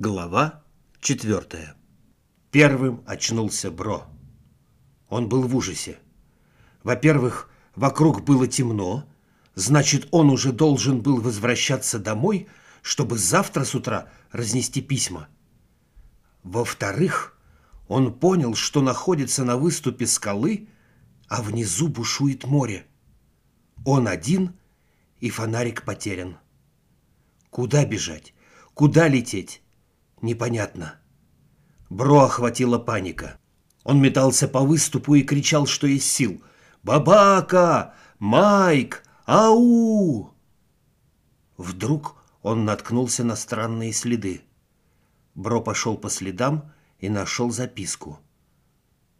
Глава четвертая. Первым очнулся Бро. Он был в ужасе. Во-первых, вокруг было темно, значит, он уже должен был возвращаться домой, чтобы завтра с утра разнести письма. Во-вторых, он понял, что находится на выступе скалы, а внизу бушует море. Он один, и фонарик потерян. Куда бежать? Куда лететь? Непонятно. Бро охватила паника. Он метался по выступу и кричал, что есть сил. «Бабака! Майк! Ау!» Вдруг он наткнулся на странные следы. Бро пошел по следам и нашел записку.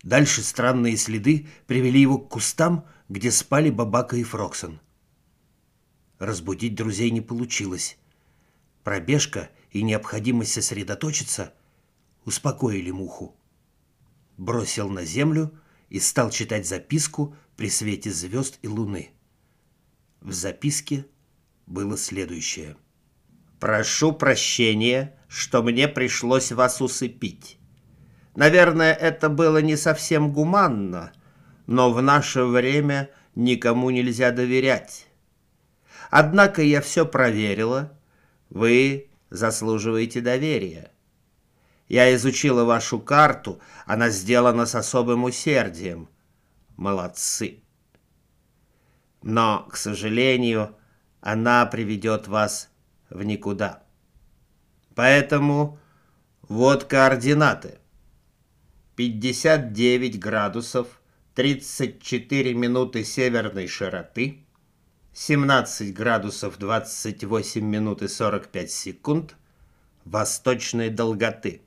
Дальше странные следы привели его к кустам, где спали Бабака и Фроксон. Разбудить друзей не получилось. Пробежка и необходимость сосредоточиться успокоили муху. Бросил на землю и стал читать записку при свете звезд и луны. В записке было следующее. «Прошу прощения, что мне пришлось вас усыпить. Наверное, это было не совсем гуманно, но в наше время никому нельзя доверять. Однако я все проверила. Вы заслуживаете доверия. Я изучила вашу карту, она сделана с особым усердием. Молодцы. Но, к сожалению, она приведет вас в никуда. Поэтому вот координаты. 59 градусов 34 минуты северной широты, 17 градусов 28 минут и 45 секунд восточной долготы.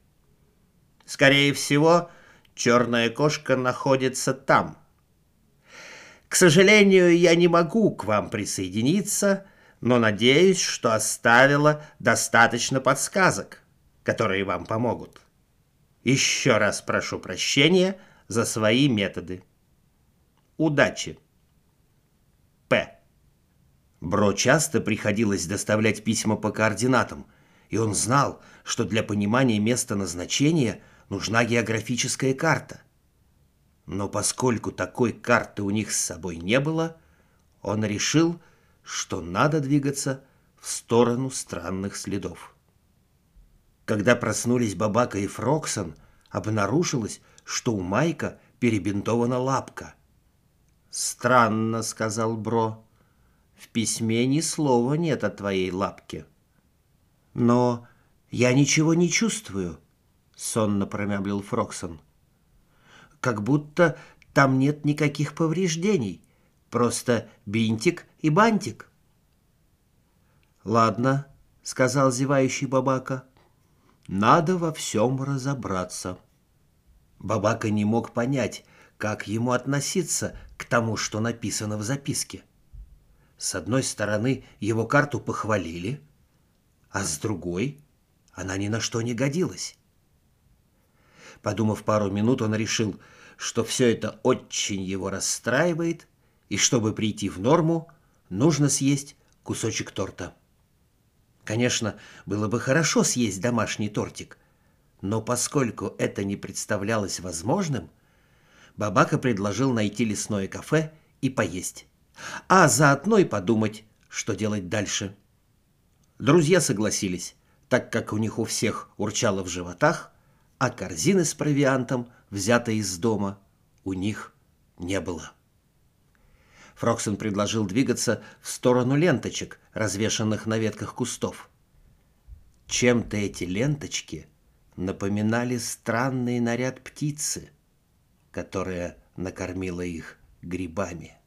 Скорее всего, черная кошка находится там. К сожалению, я не могу к вам присоединиться, но надеюсь, что оставила достаточно подсказок, которые вам помогут. Еще раз прошу прощения за свои методы. Удачи! П. Бро часто приходилось доставлять письма по координатам, и он знал, что для понимания места назначения нужна географическая карта. Но поскольку такой карты у них с собой не было, он решил, что надо двигаться в сторону странных следов. Когда проснулись Бабака и Фроксон, обнаружилось, что у Майка перебинтована лапка. «Странно», — сказал Бро. Письме ни слова нет о твоей лапке. Но я ничего не чувствую, сонно промямлил Фроксон. Как будто там нет никаких повреждений, просто бинтик и бантик. Ладно, сказал зевающий Бабака. Надо во всем разобраться. Бабака не мог понять, как ему относиться к тому, что написано в записке. С одной стороны, его карту похвалили, а с другой она ни на что не годилась. Подумав пару минут, он решил, что все это очень его расстраивает, и чтобы прийти в норму, нужно съесть кусочек торта. Конечно, было бы хорошо съесть домашний тортик, но поскольку это не представлялось возможным, Бабака предложил найти лесное кафе и поесть а заодно и подумать, что делать дальше. Друзья согласились, так как у них у всех урчало в животах, а корзины с провиантом, взятой из дома, у них не было. Фроксон предложил двигаться в сторону ленточек, развешанных на ветках кустов. Чем-то эти ленточки напоминали странный наряд птицы, которая накормила их грибами.